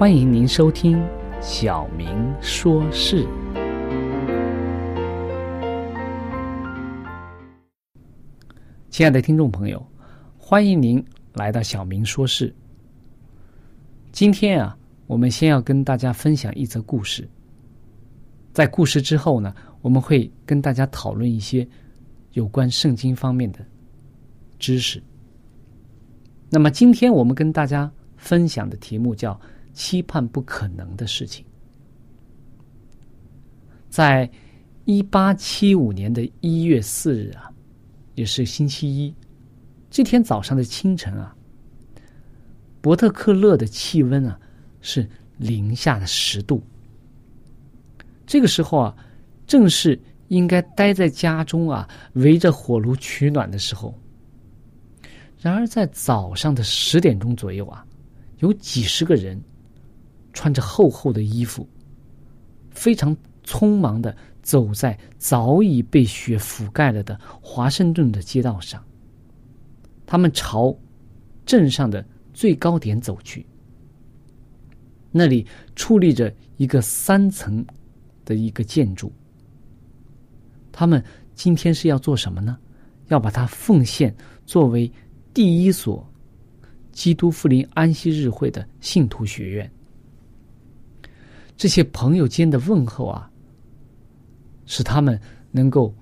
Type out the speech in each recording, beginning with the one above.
欢迎您收听《小明说事》。亲爱的听众朋友，欢迎您来到《小明说事》。今天啊，我们先要跟大家分享一则故事。在故事之后呢，我们会跟大家讨论一些有关圣经方面的知识。那么，今天我们跟大家分享的题目叫。期盼不可能的事情，在一八七五年的一月四日啊，也是星期一，这天早上的清晨啊，伯特克勒的气温啊是零下的十度。这个时候啊，正是应该待在家中啊，围着火炉取暖的时候。然而，在早上的十点钟左右啊，有几十个人。穿着厚厚的衣服，非常匆忙的走在早已被雪覆盖了的华盛顿的街道上。他们朝镇上的最高点走去，那里矗立着一个三层的一个建筑。他们今天是要做什么呢？要把它奉献作为第一所基督福临安息日会的信徒学院。这些朋友间的问候啊，使他们能够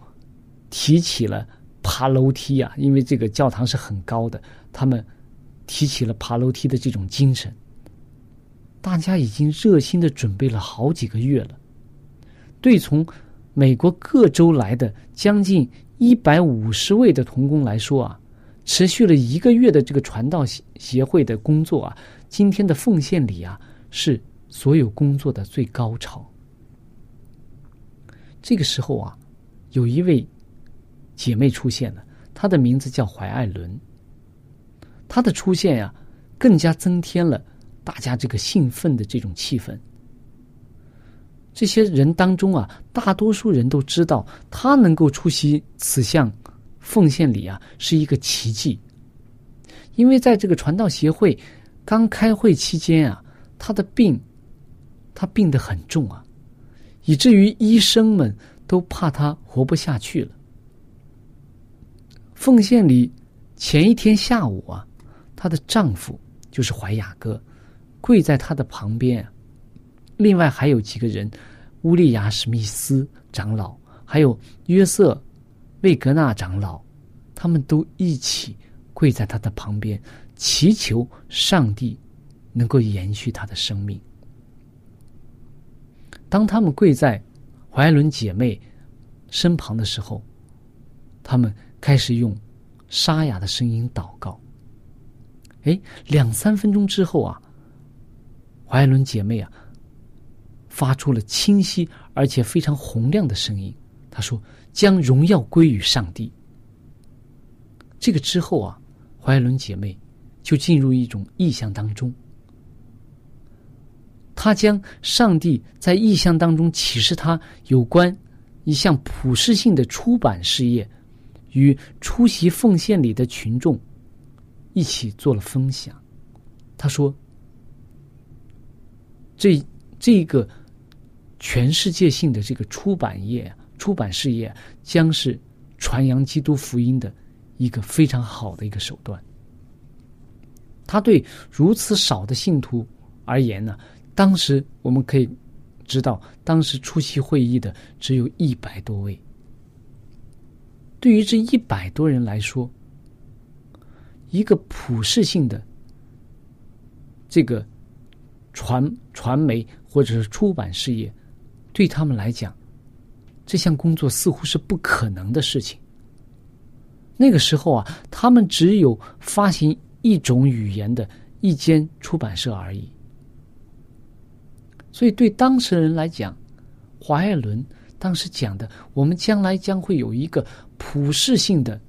提起了爬楼梯啊，因为这个教堂是很高的，他们提起了爬楼梯的这种精神。大家已经热心的准备了好几个月了。对从美国各州来的将近一百五十位的童工来说啊，持续了一个月的这个传道协协会的工作啊，今天的奉献礼啊是。所有工作的最高潮。这个时候啊，有一位姐妹出现了，她的名字叫怀艾伦。她的出现呀，更加增添了大家这个兴奋的这种气氛。这些人当中啊，大多数人都知道，他能够出席此项奉献礼啊，是一个奇迹。因为在这个传道协会刚开会期间啊，他的病。他病得很重啊，以至于医生们都怕他活不下去了。奉献里前一天下午啊，她的丈夫就是怀雅哥，跪在她的旁边。另外还有几个人，乌利亚史密斯长老，还有约瑟魏格纳长老，他们都一起跪在他的旁边，祈求上帝能够延续他的生命。当他们跪在怀伦姐妹身旁的时候，他们开始用沙哑的声音祷告。哎，两三分钟之后啊，怀伦姐妹啊发出了清晰而且非常洪亮的声音。她说：“将荣耀归于上帝。”这个之后啊，怀伦姐妹就进入一种意象当中。他将上帝在意象当中启示他有关一项普世性的出版事业，与出席奉献礼的群众一起做了分享。他说：“这这个全世界性的这个出版业、出版事业，将是传扬基督福音的一个非常好的一个手段。他对如此少的信徒而言呢？”当时我们可以知道，当时出席会议的只有一百多位。对于这一百多人来说，一个普世性的这个传传媒或者是出版事业，对他们来讲，这项工作似乎是不可能的事情。那个时候啊，他们只有发行一种语言的一间出版社而已。所以，对当事人来讲，华爱伦当时讲的，我们将来将会有一个普世性的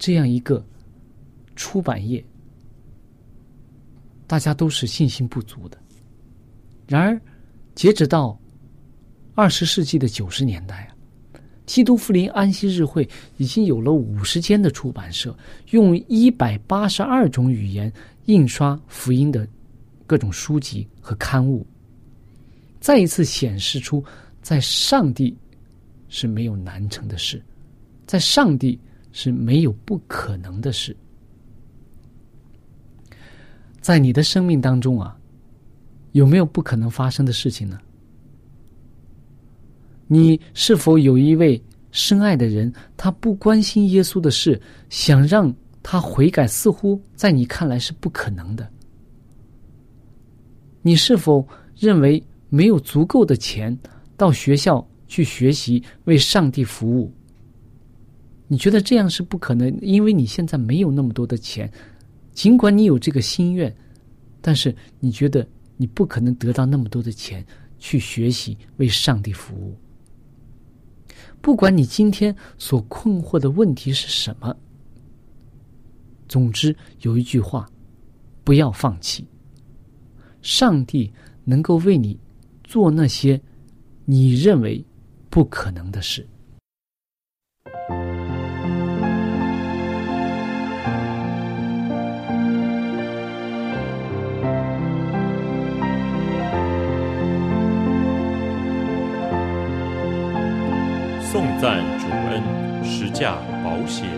这样一个出版业，大家都是信心不足的。然而，截止到二十世纪的九十年代啊，基督福临安息日会已经有了五十间的出版社，用一百八十二种语言印刷福音的各种书籍和刊物。再一次显示出，在上帝是没有难成的事，在上帝是没有不可能的事。在你的生命当中啊，有没有不可能发生的事情呢？你是否有一位深爱的人，他不关心耶稣的事，想让他悔改，似乎在你看来是不可能的？你是否认为？没有足够的钱到学校去学习为上帝服务，你觉得这样是不可能？因为你现在没有那么多的钱，尽管你有这个心愿，但是你觉得你不可能得到那么多的钱去学习为上帝服务。不管你今天所困惑的问题是什么，总之有一句话：不要放弃。上帝能够为你。做那些你认为不可能的事。颂赞主恩，实价保险，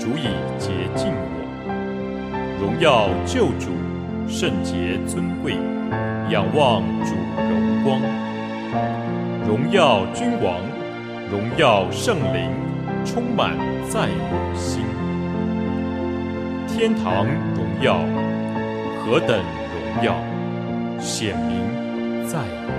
足以洁净我。荣耀救主，圣洁尊贵，仰望主荣。光，荣耀君王，荣耀圣灵，充满在我心。天堂荣耀，何等荣耀，显明在我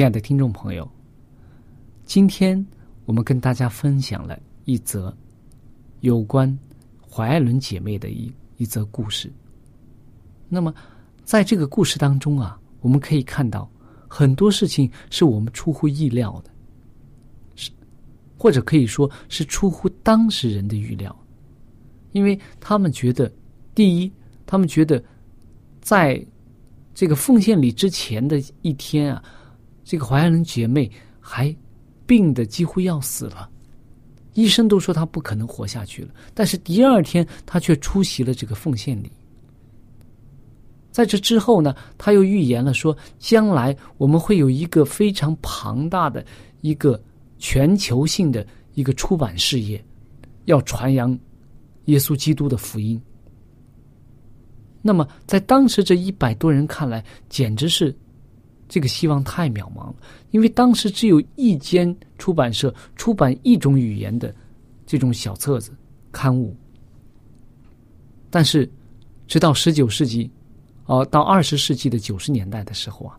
亲爱的听众朋友，今天我们跟大家分享了一则有关怀爱伦姐妹的一一则故事。那么，在这个故事当中啊，我们可以看到很多事情是我们出乎意料的，是或者可以说是出乎当事人的预料，因为他们觉得，第一，他们觉得在这个奉献礼之前的一天啊，这个怀安伦姐妹还病得几乎要死了，医生都说她不可能活下去了。但是第二天，她却出席了这个奉献礼。在这之后呢，他又预言了说，将来我们会有一个非常庞大的一个全球性的一个出版事业，要传扬耶稣基督的福音。那么，在当时这一百多人看来，简直是这个希望太渺茫了，因为当时只有一间出版社出版一种语言的这种小册子刊物。但是，直到十九世纪，哦，到二十世纪的九十年代的时候啊，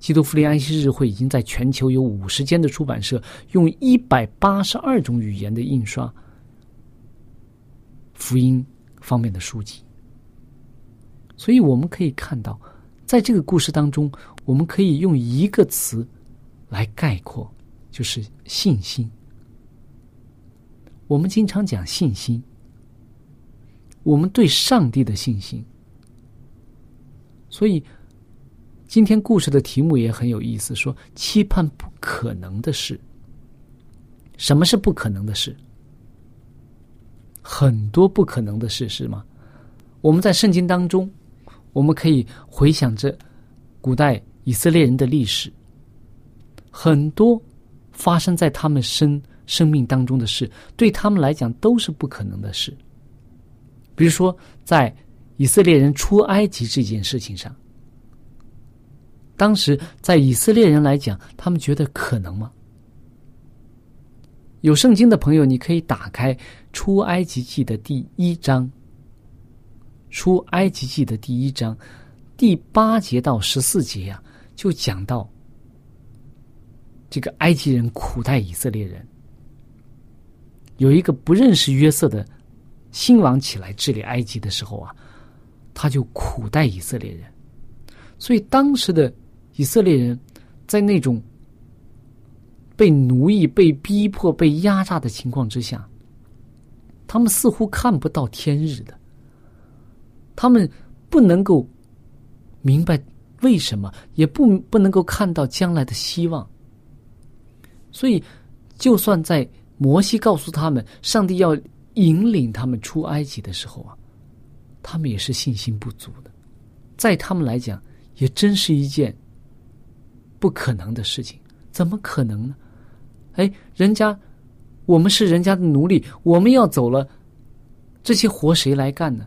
基督复临安息日会已经在全球有五十间的出版社用一百八十二种语言的印刷福音方面的书籍。所以我们可以看到，在这个故事当中，我们可以用一个词来概括，就是信心。我们经常讲信心，我们对上帝的信心。所以，今天故事的题目也很有意思，说期盼不可能的事。什么是不可能的事？很多不可能的事是吗？我们在圣经当中，我们可以回想着古代以色列人的历史，很多发生在他们生生命当中的事，对他们来讲都是不可能的事。比如说，在以色列人出埃及这件事情上，当时在以色列人来讲，他们觉得可能吗？有圣经的朋友，你可以打开《出埃及记》的第一章，《出埃及记》的第一章第八节到十四节啊、就讲到这个埃及人苦待以色列人。有一个不认识约瑟的新王起来治理埃及的时候啊，他就苦待以色列人，所以当时的以色列人在那种被奴役、被逼迫、被压榨的情况之下，他们似乎看不到天日的，他们不能够明白为什么，也不不能够看到将来的希望。所以，就算在摩西告诉他们上帝要引领他们出埃及的时候啊，他们也是信心不足的，在他们来讲，也真是一件不可能的事情。怎么可能呢？哎，人家我们是人家的奴隶，我们要走了，这些活谁来干呢？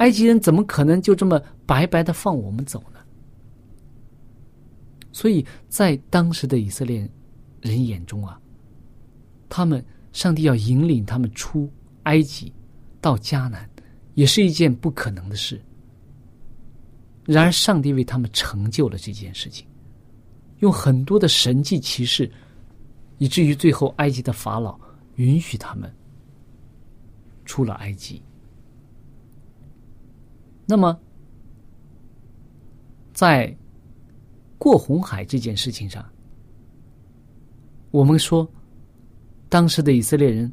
埃及人怎么可能就这么白白的放我们走呢？所以在当时的以色列人眼中啊，他们上帝要引领他们出埃及到迦南，也是一件不可能的事。然而，上帝为他们成就了这件事情，用很多的神迹奇事，以至于最后埃及的法老允许他们出了埃及。那么，在过红海这件事情上，我们说，当时的以色列人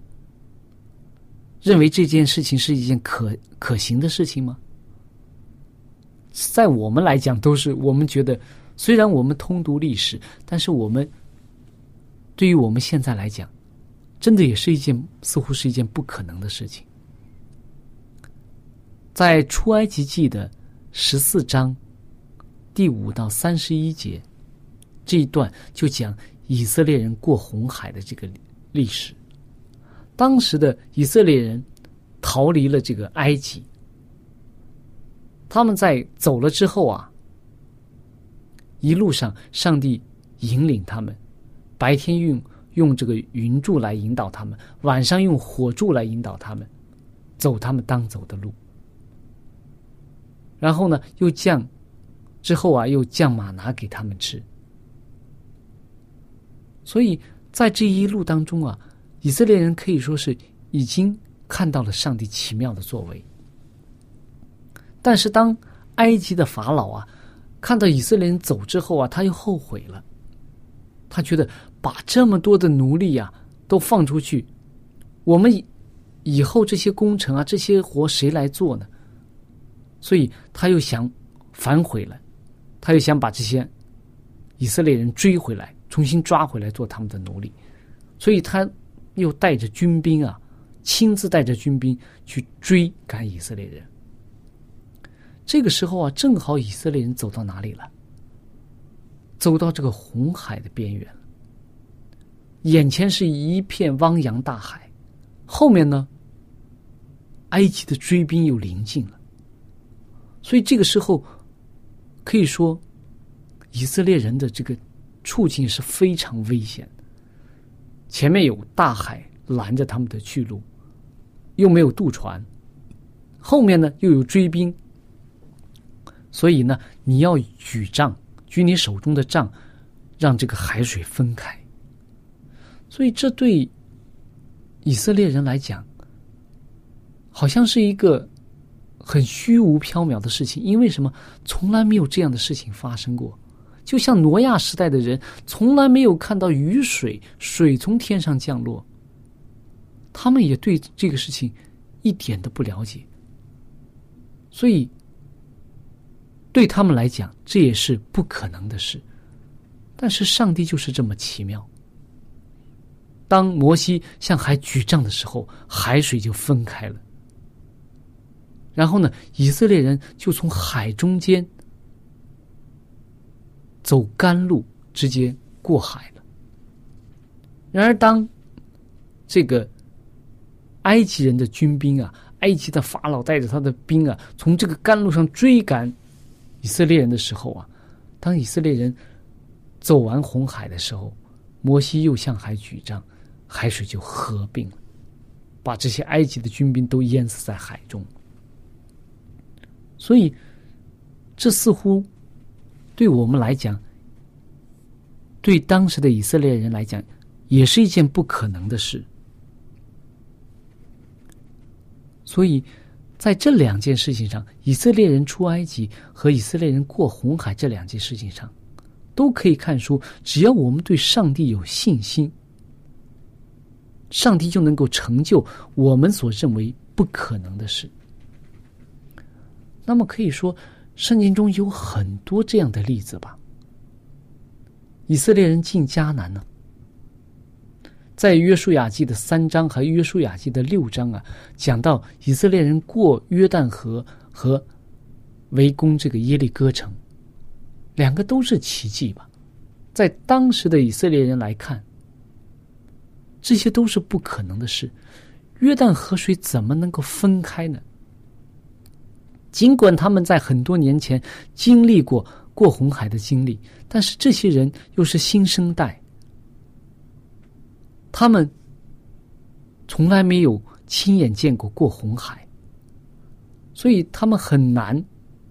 认为这件事情是一件可可行的事情吗？在我们来讲，都是我们觉得虽然我们通读历史，但是我们对于我们现在来讲，真的也是一件似乎是一件不可能的事情。在出埃及记的十四章第五到三十一节这一段，就讲以色列人过红海的这个历史。当时的以色列人逃离了这个埃及，他们在走了之后啊，一路上上帝引领他们，白天用用这个云柱来引导他们，晚上用火柱来引导他们，走他们当走的路。然后呢，又降，之后啊，又降马拿给他们吃。所以在这一路当中啊，以色列人可以说是已经看到了上帝奇妙的作为。但是当埃及的法老啊看到以色列人走之后啊，他又后悔了，他觉得把这么多的奴隶啊都放出去，我们以后这些工程啊这些活谁来做呢？所以他又想反悔了，他又想把这些以色列人追回来，重新抓回来做他们的奴隶，所以他又带着军兵啊，亲自带着军兵去追赶以色列人。这个时候啊，正好以色列人走到哪里了？走到这个红海的边缘，眼前是一片汪洋大海，后面呢，埃及的追兵又临近了。所以这个时候，可以说，以色列人的这个处境是非常危险。前面有大海拦着他们的去路，又没有渡船，后面呢又有追兵，所以呢，你要举杖，举你手中的杖，让这个海水分开。所以这对以色列人来讲，好像是一个。很虚无缥缈的事情，因为什么？从来没有这样的事情发生过。就像挪亚时代的人，从来没有看到雨水水从天上降落，他们也对这个事情一点都不了解。所以，对他们来讲，这也是不可能的事。但是，上帝就是这么奇妙。当摩西向海举杖的时候，海水就分开了。然后呢，以色列人就从海中间走干路，直接过海了。然而，当这个埃及人的军兵啊，埃及的法老带着他的兵啊，从这个干路上追赶以色列人的时候啊，当以色列人走完红海的时候，摩西又向海举杖，海水就合并了，把这些埃及的军兵都淹死在海中。所以，这似乎对我们来讲，对当时的以色列人来讲，也是一件不可能的事。所以，在这两件事情上，以色列人出埃及和以色列人过红海这两件事情上，都可以看出，只要我们对上帝有信心，上帝就能够成就我们所认为不可能的事。那么可以说，圣经中有很多这样的例子吧。以色列人进迦南呢，在约书亚记的三章和约书亚记的六章啊，讲到以色列人过约旦河和围攻这个耶利哥城，两个都是奇迹吧。在当时的以色列人来看，这些都是不可能的事。约旦河水怎么能够分开呢？尽管他们在很多年前经历过过红海的经历，但是这些人又是新生代，他们从来没有亲眼见过过红海，所以他们很难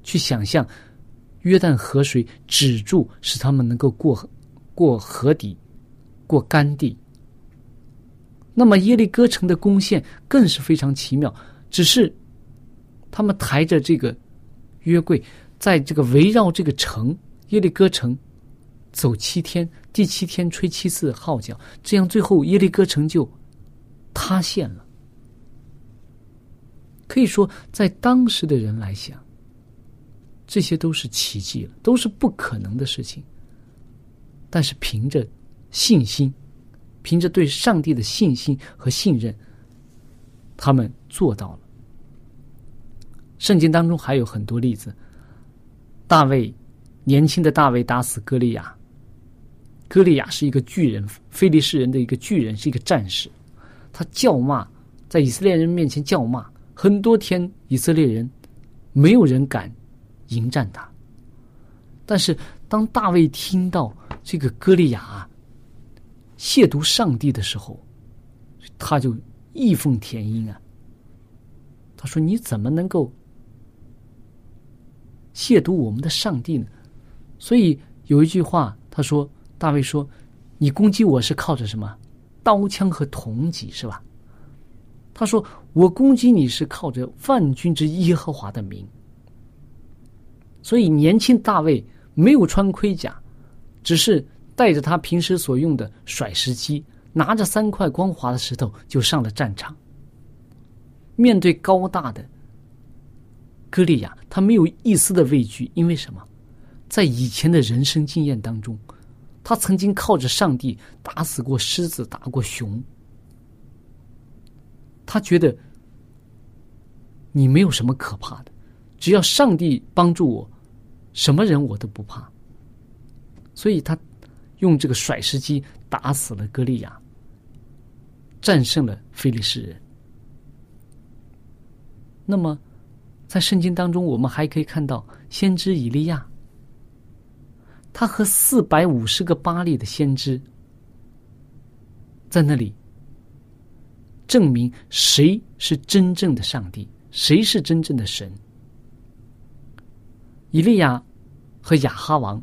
去想象约旦河水止住，使他们能够过过河底、过干地。那么耶利哥城的攻陷更是非常奇妙，只是。他们抬着这个约柜，在这个围绕这个城耶利哥城走七天，第七天吹七次号角，这样最后耶利哥城就塌陷了。可以说，在当时的人来想，这些都是奇迹了，都是不可能的事情。但是凭着信心，凭着对上帝的信心和信任，他们做到了。圣经当中还有很多例子，大卫年轻的大卫打死歌利亚，歌利亚是一个巨人，非利士人的一个巨人，是一个战士，他叫骂，在以色列人面前叫骂，很多天以色列人没有人敢迎战他，但是当大卫听到这个歌利亚亵渎上帝的时候，他就义愤填膺啊，他说：“你怎么能够？”亵渎我们的上帝呢？所以有一句话，他说：“大卫说，你攻击我是靠着什么？刀枪和铜戟是吧？”他说：“我攻击你是靠着万军之耶和华的名。”所以年轻大卫没有穿盔甲，只是带着他平时所用的甩石机，拿着三块光滑的石头就上了战场。面对高大的。歌利亚他没有一丝的畏惧，因为什么？在以前的人生经验当中，他曾经靠着上帝打死过狮子，打过熊。他觉得你没有什么可怕的，只要上帝帮助我，什么人我都不怕。所以他用这个甩石机打死了歌利亚，战胜了菲利士人。那么。在圣经当中，我们还可以看到先知以利亚，他和四百五十个巴利的先知，在那里证明谁是真正的上帝，谁是真正的神。以利亚和亚哈王，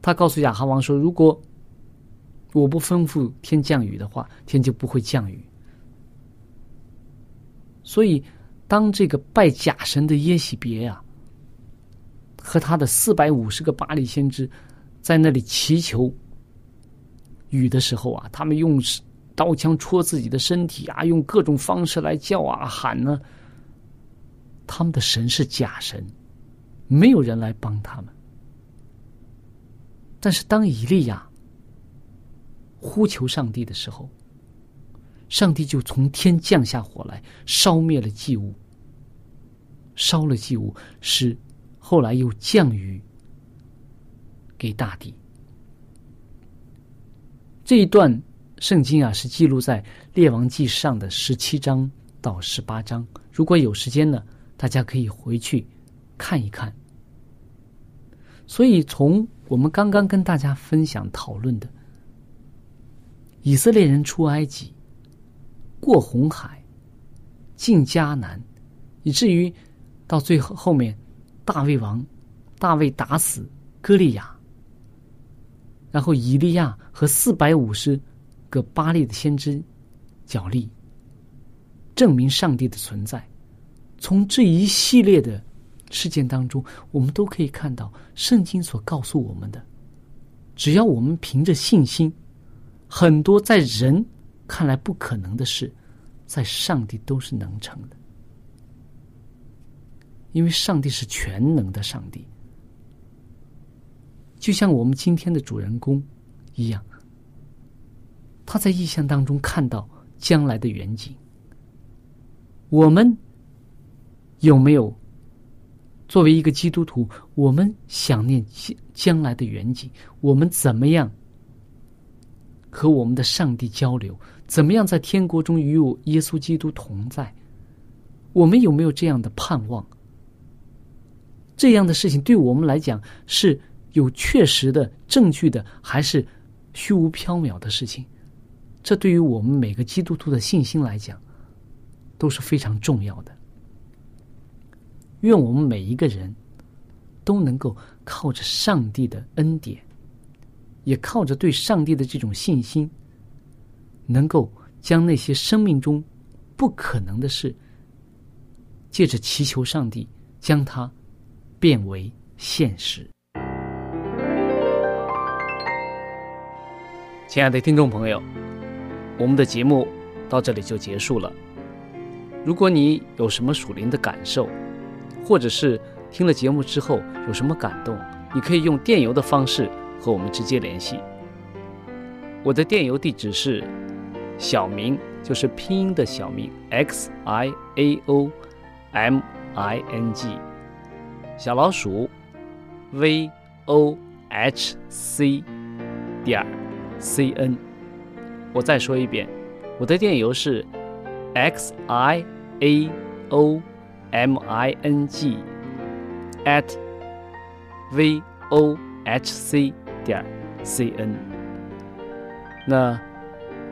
他告诉亚哈王说：“如果我不吩咐天降雨的话，天就不会降雨。”所以。当这个拜假神的耶喜别呀，和他的四百五十个巴黎先知在那里祈求雨的时候啊，他们用刀枪戳自己的身体啊，用各种方式来叫啊喊呢。他们的神是假神，没有人来帮他们。但是当以利亚呼求上帝的时候，上帝就从天降下火来，烧灭了祭物。烧了祭物，使后来又降雨给大地。这一段圣经啊，是记录在《列王记》上的十七章到十八章。如果有时间呢，大家可以回去看一看。所以，从我们刚刚跟大家分享讨论的以色列人出埃及、过红海、进迦南，以至于。到最后后面，大卫王大卫打死歌利亚，然后以利亚和四百五十个巴利的先知角力，证明上帝的存在。从这一系列的事件当中，我们都可以看到圣经所告诉我们的：只要我们凭着信心，很多在人看来不可能的事，在上帝都是能成的。因为上帝是全能的上帝，就像我们今天的主人公一样，他在意象当中看到将来的远景。我们有没有作为一个基督徒，我们想念将将来的远景？我们怎么样和我们的上帝交流？怎么样在天国中与我耶稣基督同在？我们有没有这样的盼望？这样的事情对我们来讲是有确实的证据的，还是虚无缥缈的事情？这对于我们每个基督徒的信心来讲都是非常重要的。愿我们每一个人都能够靠着上帝的恩典，也靠着对上帝的这种信心，能够将那些生命中不可能的事，借着祈求上帝将它。变为现实。亲爱的听众朋友，我们的节目到这里就结束了。如果你有什么属灵的感受，或者是听了节目之后有什么感动，你可以用电邮的方式和我们直接联系。我的电邮地址是小明，就是拼音的小明 x i a o m i n g，小老鼠 v o h c 点 c n。我再说一遍，我的电邮是 x i a o m i n g at v o h c 点 c n。那